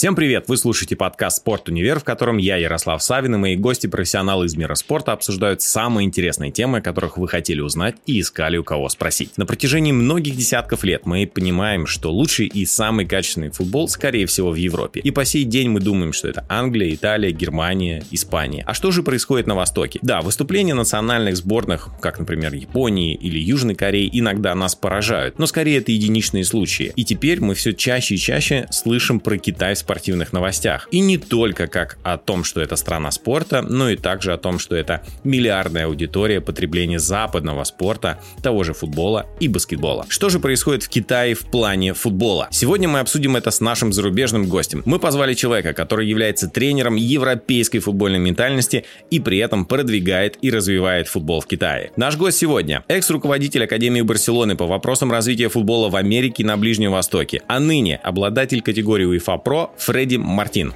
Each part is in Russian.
Всем привет! Вы слушаете подкаст «Спорт Универ», в котором я, Ярослав Савин, и мои гости-профессионалы из мира спорта обсуждают самые интересные темы, о которых вы хотели узнать и искали у кого спросить. На протяжении многих десятков лет мы понимаем, что лучший и самый качественный футбол, скорее всего, в Европе. И по сей день мы думаем, что это Англия, Италия, Германия, Испания. А что же происходит на Востоке? Да, выступления национальных сборных, как, например, Японии или Южной Кореи, иногда нас поражают, но скорее это единичные случаи. И теперь мы все чаще и чаще слышим про Китай спортивных новостях. И не только как о том, что это страна спорта, но и также о том, что это миллиардная аудитория потребления западного спорта, того же футбола и баскетбола. Что же происходит в Китае в плане футбола? Сегодня мы обсудим это с нашим зарубежным гостем. Мы позвали человека, который является тренером европейской футбольной ментальности и при этом продвигает и развивает футбол в Китае. Наш гость сегодня – экс-руководитель Академии Барселоны по вопросам развития футбола в Америке и на Ближнем Востоке, а ныне обладатель категории UEFA Pro Фредди Мартин.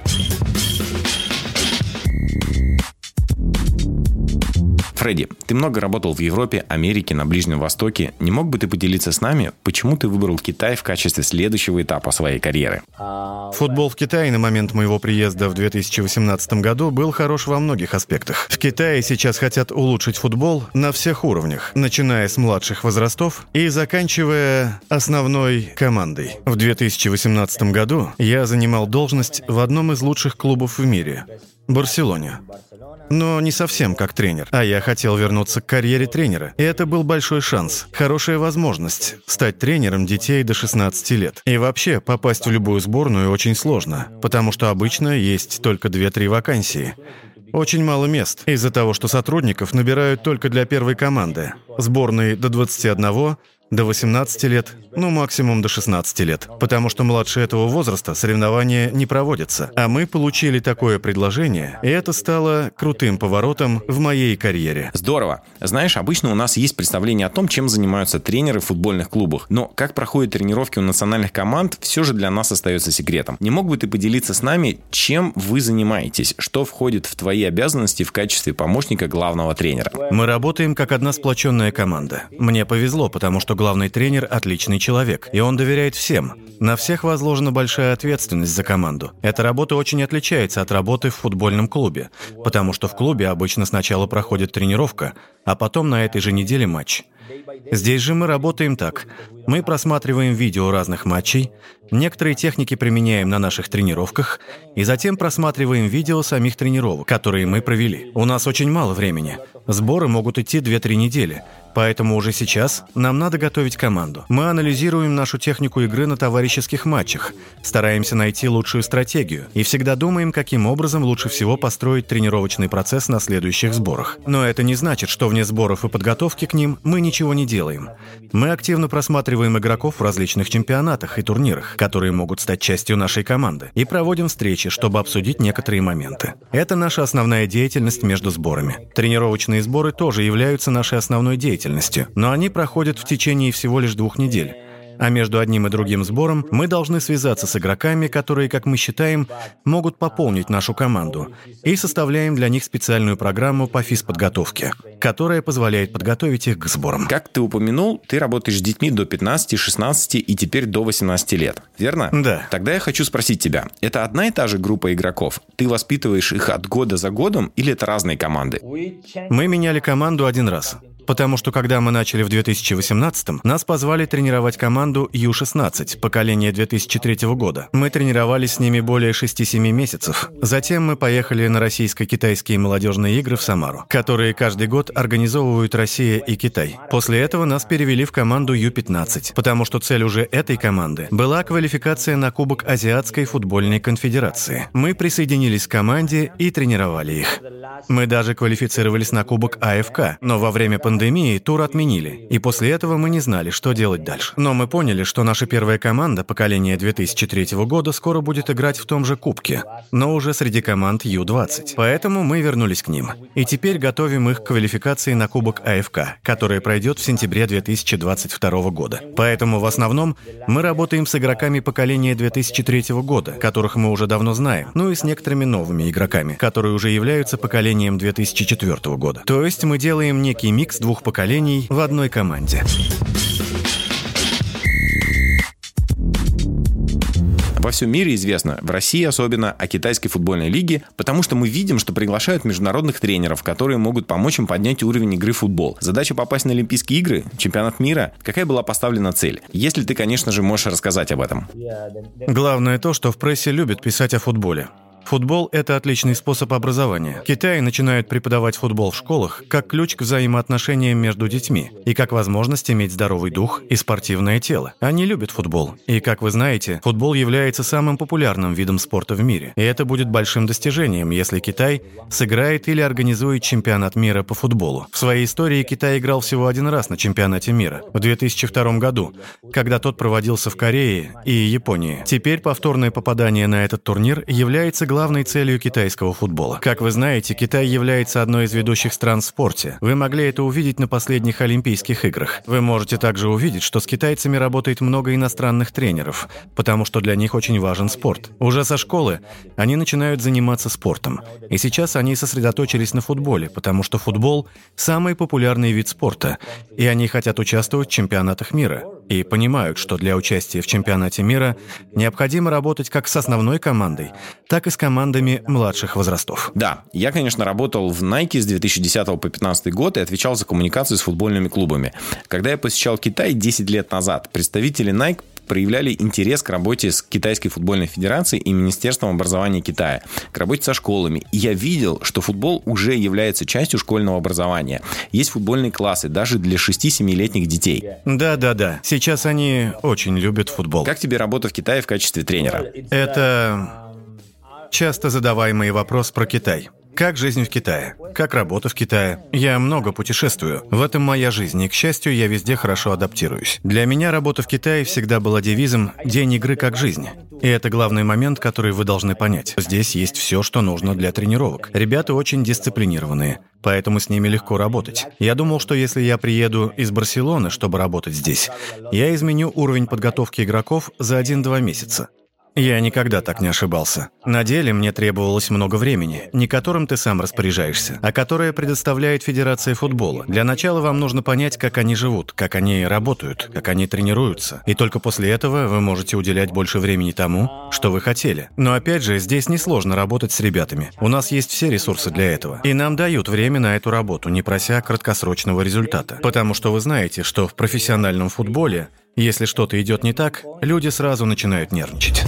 Фредди, ты много работал в Европе, Америке, на Ближнем Востоке. Не мог бы ты поделиться с нами, почему ты выбрал Китай в качестве следующего этапа своей карьеры? Футбол в Китае на момент моего приезда в 2018 году был хорош во многих аспектах. В Китае сейчас хотят улучшить футбол на всех уровнях, начиная с младших возрастов и заканчивая основной командой. В 2018 году я занимал должность в одном из лучших клубов в мире – Барселоне. Но не совсем как тренер. А я хотел вернуться к карьере тренера. И это был большой шанс, хорошая возможность стать тренером детей до 16 лет. И вообще, попасть в любую сборную очень сложно, потому что обычно есть только 2-3 вакансии. Очень мало мест, из-за того, что сотрудников набирают только для первой команды. Сборные до 21, до 18 лет, ну максимум до 16 лет, потому что младше этого возраста соревнования не проводятся. А мы получили такое предложение, и это стало крутым поворотом в моей карьере. Здорово. Знаешь, обычно у нас есть представление о том, чем занимаются тренеры в футбольных клубах, но как проходят тренировки у национальных команд, все же для нас остается секретом. Не мог бы ты поделиться с нами, чем вы занимаетесь, что входит в твои обязанности в качестве помощника главного тренера? Мы работаем как одна сплоченная команда. Мне повезло, потому что главный тренер – отличный человек, и он доверяет всем. На всех возложена большая ответственность за команду. Эта работа очень отличается от работы в футбольном клубе, потому что в клубе обычно сначала проходит тренировка, а потом на этой же неделе матч. Здесь же мы работаем так. Мы просматриваем видео разных матчей, некоторые техники применяем на наших тренировках, и затем просматриваем видео самих тренировок, которые мы провели. У нас очень мало времени. Сборы могут идти 2-3 недели, Поэтому уже сейчас нам надо готовить команду. Мы анализируем нашу технику игры на товарищеских матчах, стараемся найти лучшую стратегию и всегда думаем, каким образом лучше всего построить тренировочный процесс на следующих сборах. Но это не значит, что вне сборов и подготовки к ним мы ничего не делаем. Мы активно просматриваем игроков в различных чемпионатах и турнирах, которые могут стать частью нашей команды, и проводим встречи, чтобы обсудить некоторые моменты. Это наша основная деятельность между сборами. Тренировочные сборы тоже являются нашей основной деятельностью но они проходят в течение всего лишь двух недель. А между одним и другим сбором мы должны связаться с игроками, которые, как мы считаем, могут пополнить нашу команду, и составляем для них специальную программу по физподготовке, которая позволяет подготовить их к сборам. Как ты упомянул, ты работаешь с детьми до 15, 16 и теперь до 18 лет, верно? Да. Тогда я хочу спросить тебя, это одна и та же группа игроков? Ты воспитываешь их от года за годом или это разные команды? Мы меняли команду один раз. Потому что когда мы начали в 2018-м, нас позвали тренировать команду Ю-16, поколение 2003 года. Мы тренировались с ними более 6-7 месяцев. Затем мы поехали на российско-китайские молодежные игры в Самару, которые каждый год организовывают Россия и Китай. После этого нас перевели в команду Ю-15, потому что цель уже этой команды была квалификация на Кубок Азиатской футбольной конфедерации. Мы присоединились к команде и тренировали их. Мы даже квалифицировались на Кубок АФК, но во время пандемии пандемии тур отменили, и после этого мы не знали, что делать дальше. Но мы поняли, что наша первая команда поколения 2003 года скоро будет играть в том же кубке, но уже среди команд Ю-20. Поэтому мы вернулись к ним. И теперь готовим их к квалификации на Кубок АФК, который пройдет в сентябре 2022 года. Поэтому в основном мы работаем с игроками поколения 2003 года, которых мы уже давно знаем, ну и с некоторыми новыми игроками, которые уже являются поколением 2004 года. То есть мы делаем некий микс двух поколений в одной команде. Во всем мире известно, в России особенно, о китайской футбольной лиге, потому что мы видим, что приглашают международных тренеров, которые могут помочь им поднять уровень игры в футбол. Задача попасть на Олимпийские игры, чемпионат мира. Какая была поставлена цель? Если ты, конечно же, можешь рассказать об этом. Главное то, что в прессе любят писать о футболе. Футбол – это отличный способ образования. В Китае начинают преподавать футбол в школах как ключ к взаимоотношениям между детьми и как возможность иметь здоровый дух и спортивное тело. Они любят футбол. И, как вы знаете, футбол является самым популярным видом спорта в мире. И это будет большим достижением, если Китай сыграет или организует чемпионат мира по футболу. В своей истории Китай играл всего один раз на чемпионате мира – в 2002 году, когда тот проводился в Корее и Японии. Теперь повторное попадание на этот турнир является главной целью китайского футбола. Как вы знаете, Китай является одной из ведущих стран в спорте. Вы могли это увидеть на последних Олимпийских играх. Вы можете также увидеть, что с китайцами работает много иностранных тренеров, потому что для них очень важен спорт. Уже со школы они начинают заниматься спортом. И сейчас они сосредоточились на футболе, потому что футбол – самый популярный вид спорта, и они хотят участвовать в чемпионатах мира и понимают, что для участия в чемпионате мира необходимо работать как с основной командой, так и с командами младших возрастов. Да, я, конечно, работал в Nike с 2010 по 2015 год и отвечал за коммуникацию с футбольными клубами. Когда я посещал Китай 10 лет назад, представители Nike проявляли интерес к работе с Китайской футбольной федерацией и Министерством образования Китая, к работе со школами. И я видел, что футбол уже является частью школьного образования. Есть футбольные классы даже для 6-7-летних детей. Да-да-да. Сейчас они очень любят футбол. Как тебе работа в Китае в качестве тренера? Это часто задаваемый вопрос про Китай. Как жизнь в Китае? Как работа в Китае? Я много путешествую. В этом моя жизнь, и, к счастью, я везде хорошо адаптируюсь. Для меня работа в Китае всегда была девизом «День игры как жизнь». И это главный момент, который вы должны понять. Здесь есть все, что нужно для тренировок. Ребята очень дисциплинированные, поэтому с ними легко работать. Я думал, что если я приеду из Барселоны, чтобы работать здесь, я изменю уровень подготовки игроков за 1-2 месяца. Я никогда так не ошибался. На деле мне требовалось много времени, не которым ты сам распоряжаешься, а которое предоставляет Федерация футбола. Для начала вам нужно понять, как они живут, как они работают, как они тренируются. И только после этого вы можете уделять больше времени тому, что вы хотели. Но опять же, здесь несложно работать с ребятами. У нас есть все ресурсы для этого. И нам дают время на эту работу, не прося краткосрочного результата. Потому что вы знаете, что в профессиональном футболе если что-то идет не так, люди сразу начинают нервничать.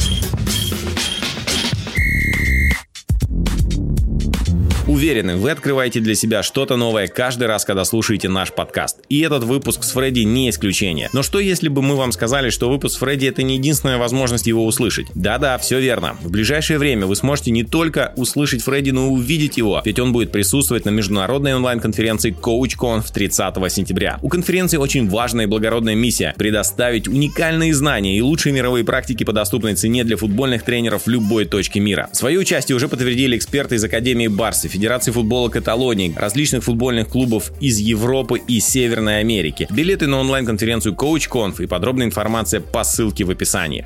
Уверены, вы открываете для себя что-то новое каждый раз, когда слушаете наш подкаст. И этот выпуск с Фредди не исключение. Но что если бы мы вам сказали, что выпуск с Фредди это не единственная возможность его услышать? Да-да, все верно. В ближайшее время вы сможете не только услышать Фредди, но и увидеть его, ведь он будет присутствовать на международной онлайн-конференции CoachConf 30 сентября. У конференции очень важная и благородная миссия – предоставить уникальные знания и лучшие мировые практики по доступной цене для футбольных тренеров в любой точке мира. Свое участие уже подтвердили эксперты из Академии Барсы, Федерации футбола Каталонии, различных футбольных клубов из Европы и Северной Америки. Билеты на онлайн-конференцию CoachConf и подробная информация по ссылке в описании.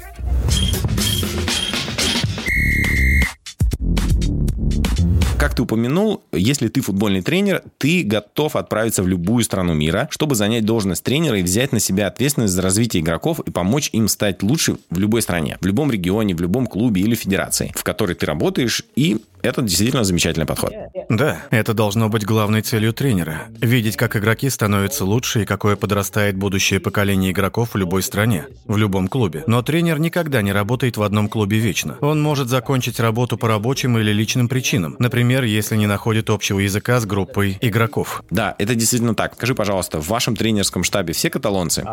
Как ты упомянул, если ты футбольный тренер, ты готов отправиться в любую страну мира, чтобы занять должность тренера и взять на себя ответственность за развитие игроков и помочь им стать лучше в любой стране, в любом регионе, в любом клубе или федерации, в которой ты работаешь, и это действительно замечательный подход. Да, это должно быть главной целью тренера. Видеть, как игроки становятся лучше и какое подрастает будущее поколение игроков в любой стране, в любом клубе. Но тренер никогда не работает в одном клубе вечно. Он может закончить работу по рабочим или личным причинам. Например, если не находит общего языка с группой игроков. Да, это действительно так. Скажи, пожалуйста, в вашем тренерском штабе все каталонцы?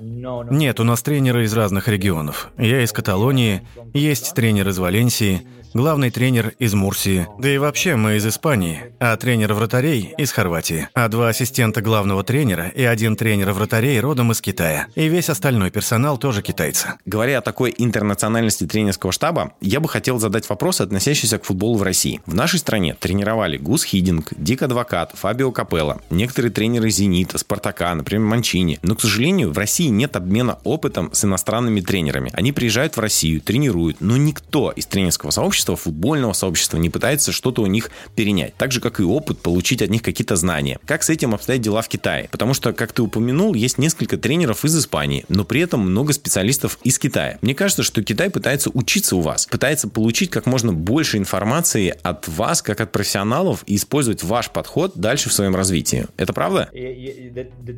Нет, у нас тренеры из разных регионов. Я из Каталонии, есть тренер из Валенсии, главный тренер из Мурсии. Да и вообще мы из Испании, а тренер вратарей из Хорватии. А два ассистента главного тренера и один тренер вратарей родом из Китая. И весь остальной персонал тоже китайцы. Говоря о такой интернациональности тренерского штаба, я бы хотел задать вопрос, относящийся к футболу в России. В нашей стране тренировали Гус Хидинг, Дик Адвокат, Фабио Капелло, некоторые тренеры Зенита, Спартака, например, Манчини. Но, к сожалению, в России нет обмена опытом с иностранными тренерами. Они приезжают в Россию, тренируют, но никто из тренерского сообщества, футбольного сообщества сообщества, не пытается что-то у них перенять. Так же, как и опыт, получить от них какие-то знания. Как с этим обстоят дела в Китае? Потому что, как ты упомянул, есть несколько тренеров из Испании, но при этом много специалистов из Китая. Мне кажется, что Китай пытается учиться у вас, пытается получить как можно больше информации от вас, как от профессионалов, и использовать ваш подход дальше в своем развитии. Это правда?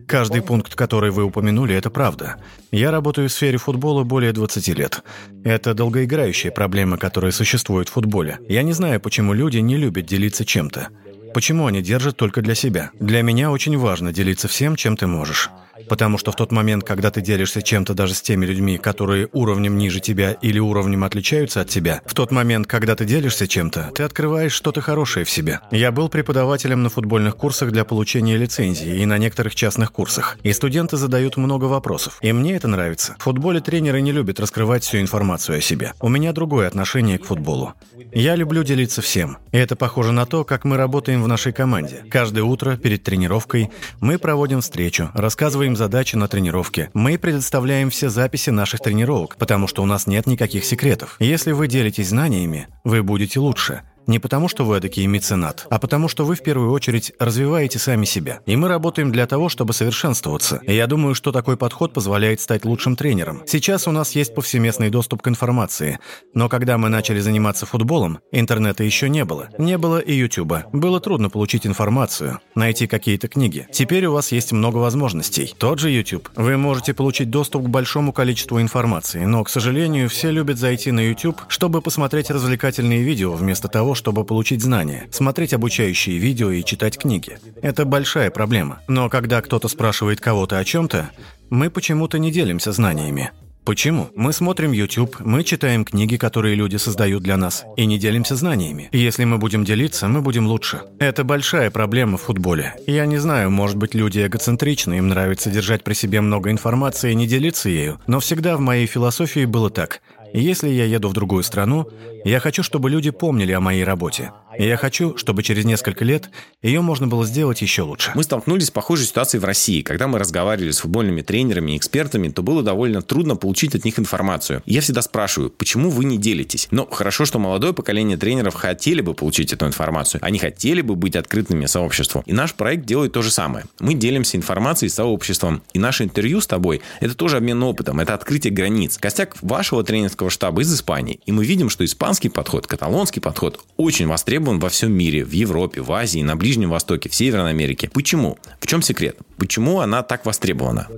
Каждый пункт, который вы упомянули, это правда. Я работаю в сфере футбола более 20 лет. Это долгоиграющая проблема, которая существует в футболе. Я не знаю, почему люди не любят делиться чем-то. Почему они держат только для себя? Для меня очень важно делиться всем, чем ты можешь. Потому что в тот момент, когда ты делишься чем-то даже с теми людьми, которые уровнем ниже тебя или уровнем отличаются от тебя, в тот момент, когда ты делишься чем-то, ты открываешь что-то хорошее в себе. Я был преподавателем на футбольных курсах для получения лицензии и на некоторых частных курсах. И студенты задают много вопросов. И мне это нравится. В футболе тренеры не любят раскрывать всю информацию о себе. У меня другое отношение к футболу. Я люблю делиться всем. И это похоже на то, как мы работаем в нашей команде. Каждое утро перед тренировкой мы проводим встречу, рассказываем задачи на тренировке. Мы предоставляем все записи наших тренировок, потому что у нас нет никаких секретов. Если вы делитесь знаниями, вы будете лучше. Не потому, что вы эдакий меценат, а потому, что вы в первую очередь развиваете сами себя. И мы работаем для того, чтобы совершенствоваться. И я думаю, что такой подход позволяет стать лучшим тренером. Сейчас у нас есть повсеместный доступ к информации. Но когда мы начали заниматься футболом, интернета еще не было. Не было и Ютуба. Было трудно получить информацию, найти какие-то книги. Теперь у вас есть много возможностей. Тот же YouTube. Вы можете получить доступ к большому количеству информации, но, к сожалению, все любят зайти на YouTube, чтобы посмотреть развлекательные видео вместо того, чтобы получить знания, смотреть обучающие видео и читать книги. Это большая проблема. Но когда кто-то спрашивает кого-то о чем-то, мы почему-то не делимся знаниями. Почему? Мы смотрим YouTube, мы читаем книги, которые люди создают для нас, и не делимся знаниями. Если мы будем делиться, мы будем лучше. Это большая проблема в футболе. Я не знаю, может быть, люди эгоцентричны, им нравится держать при себе много информации и не делиться ею, но всегда в моей философии было так – если я еду в другую страну, я хочу, чтобы люди помнили о моей работе. И я хочу, чтобы через несколько лет ее можно было сделать еще лучше. Мы столкнулись с похожей ситуацией в России. Когда мы разговаривали с футбольными тренерами и экспертами, то было довольно трудно получить от них информацию. Я всегда спрашиваю, почему вы не делитесь? Но хорошо, что молодое поколение тренеров хотели бы получить эту информацию. Они хотели бы быть открытыми сообществу. И наш проект делает то же самое. Мы делимся информацией с сообществом. И наше интервью с тобой – это тоже обмен опытом, это открытие границ. Костяк вашего тренерского штаба из Испании. И мы видим, что испанский подход, каталонский подход очень востребован во всем мире, в Европе, в Азии, на Ближнем Востоке, в Северной Америке. Почему? В чем секрет? Почему она так востребована?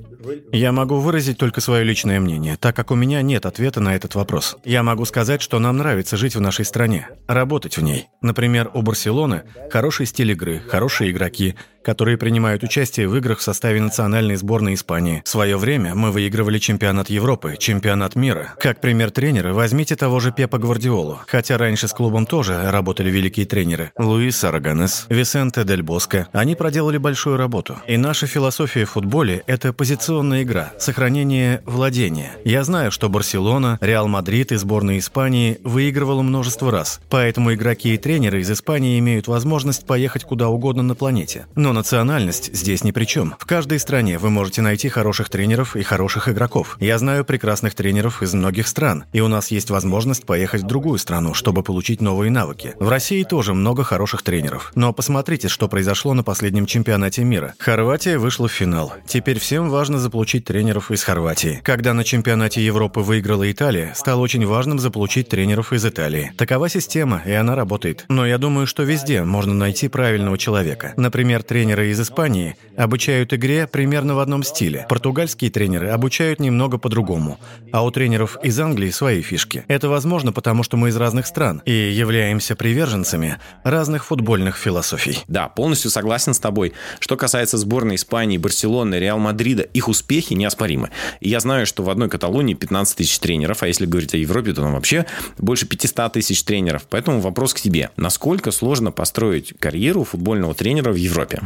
Я могу выразить только свое личное мнение, так как у меня нет ответа на этот вопрос. Я могу сказать, что нам нравится жить в нашей стране, работать в ней. Например, у Барселоны хороший стиль игры, хорошие игроки, которые принимают участие в играх в составе национальной сборной Испании. В свое время мы выигрывали чемпионат Европы, чемпионат мира. Как пример тренера, возьмите того же Пепа Гвардиолу. Хотя раньше с клубом тоже работали великие тренеры. Луис Араганес, Висенте Дель Боско. Они проделали большую работу. И наша философия в футболе – это позиционная игра, сохранение владения. Я знаю, что Барселона, Реал Мадрид и сборная Испании выигрывала множество раз. Поэтому игроки и тренеры из Испании имеют возможность поехать куда угодно на планете. Но национальность здесь ни при чем. В каждой стране вы можете найти хороших тренеров и хороших игроков. Я знаю прекрасных тренеров из многих стран, и у нас есть возможность поехать в другую страну, чтобы получить новые навыки. В России тоже много хороших тренеров. Но посмотрите, что произошло на последнем чемпионате мира. Хорватия вышла в финал. Теперь всем важно заполучить тренеров из Хорватии. Когда на чемпионате Европы выиграла Италия, стало очень важным заполучить тренеров из Италии. Такова система, и она работает. Но я думаю, что везде можно найти правильного человека. Например, тренер тренеры из Испании обучают игре примерно в одном стиле. Португальские тренеры обучают немного по-другому. А у тренеров из Англии свои фишки. Это возможно, потому что мы из разных стран и являемся приверженцами разных футбольных философий. Да, полностью согласен с тобой. Что касается сборной Испании, Барселоны, Реал Мадрида, их успехи неоспоримы. И я знаю, что в одной Каталонии 15 тысяч тренеров, а если говорить о Европе, то там вообще больше 500 тысяч тренеров. Поэтому вопрос к тебе. Насколько сложно построить карьеру футбольного тренера в Европе?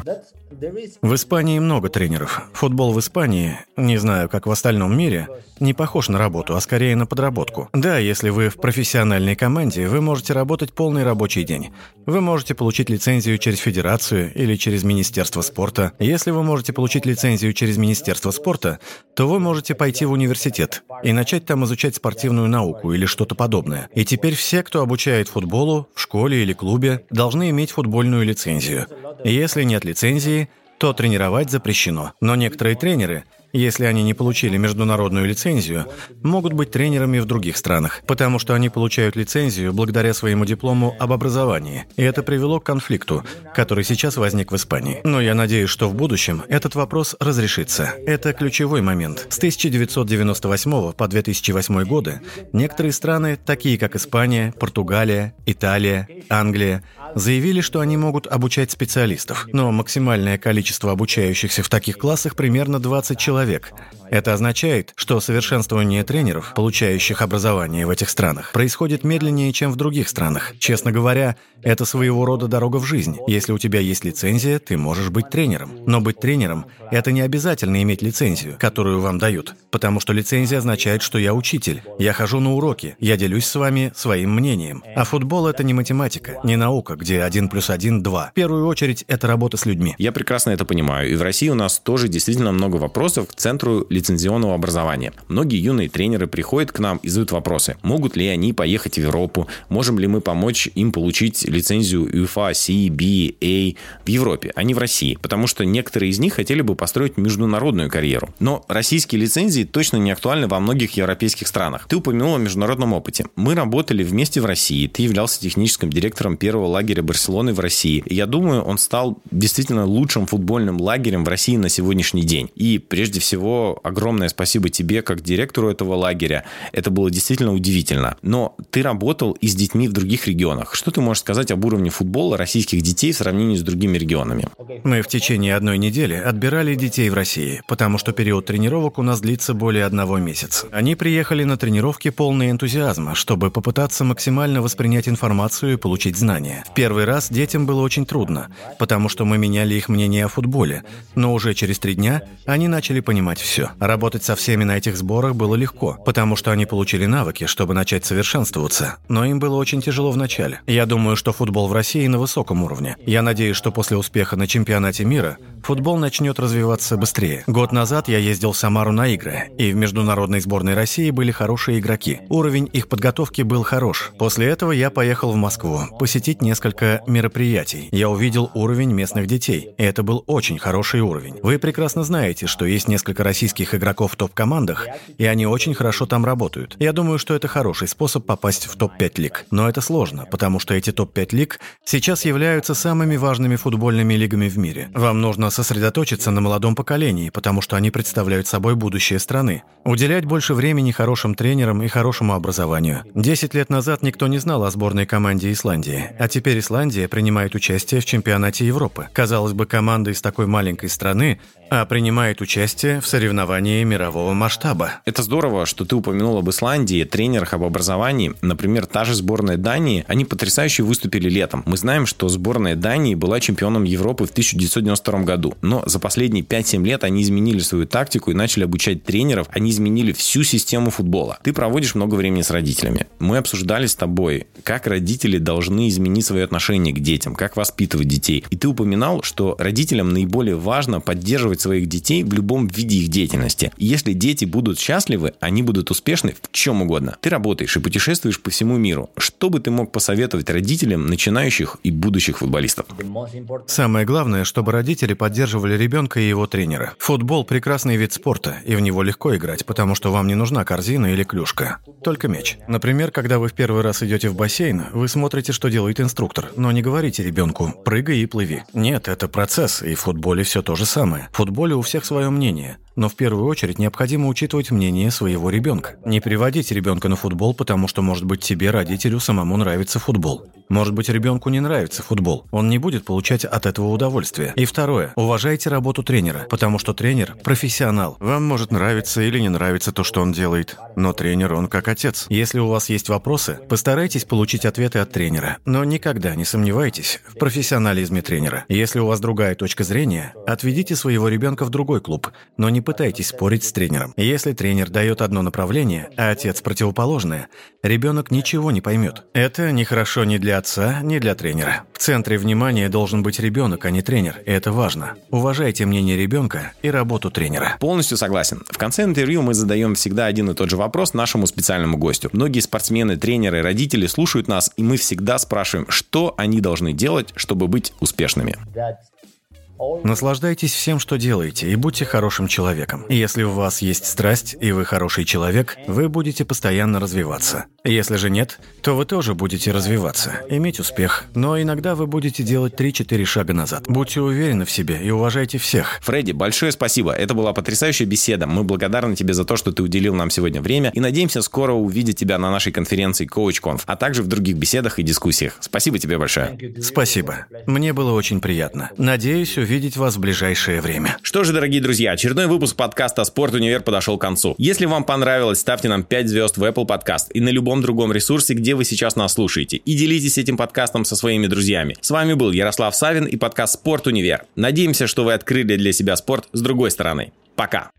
В Испании много тренеров. Футбол в Испании, не знаю, как в остальном мире, не похож на работу, а скорее на подработку. Да, если вы в профессиональной профессиональной команде вы можете работать полный рабочий день. Вы можете получить лицензию через федерацию или через Министерство спорта. Если вы можете получить лицензию через Министерство спорта, то вы можете пойти в университет и начать там изучать спортивную науку или что-то подобное. И теперь все, кто обучает футболу в школе или клубе, должны иметь футбольную лицензию. Если нет лицензии, то тренировать запрещено. Но некоторые тренеры если они не получили международную лицензию, могут быть тренерами в других странах, потому что они получают лицензию благодаря своему диплому об образовании. И это привело к конфликту, который сейчас возник в Испании. Но я надеюсь, что в будущем этот вопрос разрешится. Это ключевой момент. С 1998 по 2008 годы некоторые страны, такие как Испания, Португалия, Италия, Англия, заявили, что они могут обучать специалистов. Но максимальное количество обучающихся в таких классах примерно 20 человек. Это означает, что совершенствование тренеров, получающих образование в этих странах, происходит медленнее, чем в других странах. Честно говоря, это своего рода дорога в жизнь. Если у тебя есть лицензия, ты можешь быть тренером. Но быть тренером – это не обязательно иметь лицензию, которую вам дают. Потому что лицензия означает, что я учитель. Я хожу на уроки, я делюсь с вами своим мнением. А футбол – это не математика, не наука, где один плюс один – два. В первую очередь, это работа с людьми. Я прекрасно это понимаю. И в России у нас тоже действительно много вопросов к центру лицензионного образования. Многие юные тренеры приходят к нам и задают вопросы. Могут ли они поехать в Европу? Можем ли мы помочь им получить лицензию UEFA C, B, A в Европе, а не в России? Потому что некоторые из них хотели бы построить международную карьеру. Но российские лицензии точно не актуальны во многих европейских странах. Ты упомянул о международном опыте. Мы работали вместе в России. Ты являлся техническим директором первого лагеря Барселоны в России. Я думаю, он стал действительно лучшим футбольным лагерем в России на сегодняшний день. И прежде всего огромное спасибо тебе, как директору этого лагеря. Это было действительно удивительно. Но ты работал и с детьми в других регионах. Что ты можешь сказать об уровне футбола российских детей в сравнении с другими регионами? Мы в течение одной недели отбирали детей в России, потому что период тренировок у нас длится более одного месяца. Они приехали на тренировки полные энтузиазма, чтобы попытаться максимально воспринять информацию и получить знания. В первый раз детям было очень трудно, потому что мы меняли их мнение о футболе, но уже через три дня они начали понимать все. Работать со всеми на этих сборах было легко, потому что они получили навыки, чтобы начать совершенствоваться. Но им было очень тяжело в начале. Я думаю, что футбол в России на высоком уровне. Я надеюсь, что после успеха на чемпионате мира футбол начнет развиваться быстрее. Год назад я ездил в Самару на игры, и в международной сборной России были хорошие игроки. Уровень их подготовки был хорош. После этого я поехал в Москву посетить несколько мероприятий. Я увидел уровень местных детей, и это был очень хороший уровень. Вы прекрасно знаете, что есть несколько российских игроков в топ-командах, и они очень хорошо там работают. Я думаю, что это хороший способ попасть в топ-5 лиг. Но это сложно, потому что эти топ-5 лиг сейчас являются самыми важными футбольными лигами в мире. Вам нужно сосредоточиться на молодом поколении, потому что они представляют собой будущее страны. Уделять больше времени хорошим тренерам и хорошему образованию. Десять лет назад никто не знал о сборной команде Исландии, а теперь Исландия принимает участие в чемпионате Европы. Казалось бы, команда из такой маленькой страны а принимает участие в соревновании мирового масштаба. Это здорово, что ты упомянул об Исландии, тренерах, об образовании. Например, та же сборная Дании, они потрясающе выступили летом. Мы знаем, что сборная Дании была чемпионом Европы в 1992 году, но за последние 5-7 лет они изменили свою тактику и начали обучать тренеров, они изменили всю систему футбола. Ты проводишь много времени с родителями. Мы обсуждали с тобой, как родители должны изменить свое отношение к детям, как воспитывать детей. И ты упоминал, что родителям наиболее важно поддерживать своих детей в любом виде их деятельности. И если дети будут счастливы, они будут успешны в чем угодно. Ты работаешь и путешествуешь по всему миру. Что бы ты мог посоветовать родителям начинающих и будущих футболистов? Самое главное, чтобы родители поддерживали ребенка и его тренера. Футбол – прекрасный вид спорта, и в него легко играть, потому что вам не нужна корзина или клюшка. Только мяч. Например, когда вы в первый раз идете в бассейн, вы смотрите, что делает инструктор, но не говорите ребенку «прыгай и плыви». Нет, это процесс, и в футболе все то же самое. В футболе у всех свое мнение, но в первую очередь необходимо учитывать мнение своего ребенка. Не приводите ребенка на футбол, потому что, может быть, тебе, родителю, самому нравится футбол. Может быть, ребенку не нравится футбол. Он не будет получать от этого удовольствия. И второе. Уважайте работу тренера, потому что тренер – профессионал. Вам может нравиться или не нравится то, что он делает, но тренер он как отец. Если у вас есть вопросы, постарайтесь получить ответы от тренера, но никогда не сомневайтесь в профессионализме тренера. Если у вас другая точка зрения, отведите своего ребенка в другой клуб, но не пытайтесь спорить с тренером. Если тренер дает одно направление, а отец противоположное, ребенок ничего не поймет. Это не хорошо ни для отца, ни для тренера. В центре внимания должен быть ребенок, а не тренер, это важно. Уважайте мнение ребенка и работу тренера. Полностью согласен. В конце интервью мы задаем всегда один и тот же вопрос нашему специальному гостю. Многие спортсмены, тренеры, родители слушают нас, и мы всегда спрашиваем, что они должны делать, чтобы быть успешными. Наслаждайтесь всем, что делаете, и будьте хорошим человеком. Если у вас есть страсть, и вы хороший человек, вы будете постоянно развиваться. Если же нет, то вы тоже будете развиваться, иметь успех. Но иногда вы будете делать 3-4 шага назад. Будьте уверены в себе и уважайте всех. Фредди, большое спасибо. Это была потрясающая беседа. Мы благодарны тебе за то, что ты уделил нам сегодня время и надеемся скоро увидеть тебя на нашей конференции CoachConf, а также в других беседах и дискуссиях. Спасибо тебе большое. Спасибо. Мне было очень приятно. Надеюсь увидеть вас в ближайшее время. Что же, дорогие друзья, очередной выпуск подкаста «Спорт Универ» подошел к концу. Если вам понравилось, ставьте нам 5 звезд в Apple Podcast и на любом другом ресурсе, где вы сейчас нас слушаете. И делитесь этим подкастом со своими друзьями. С вами был Ярослав Савин и подкаст «Спорт Универ». Надеемся, что вы открыли для себя спорт с другой стороны. Пока!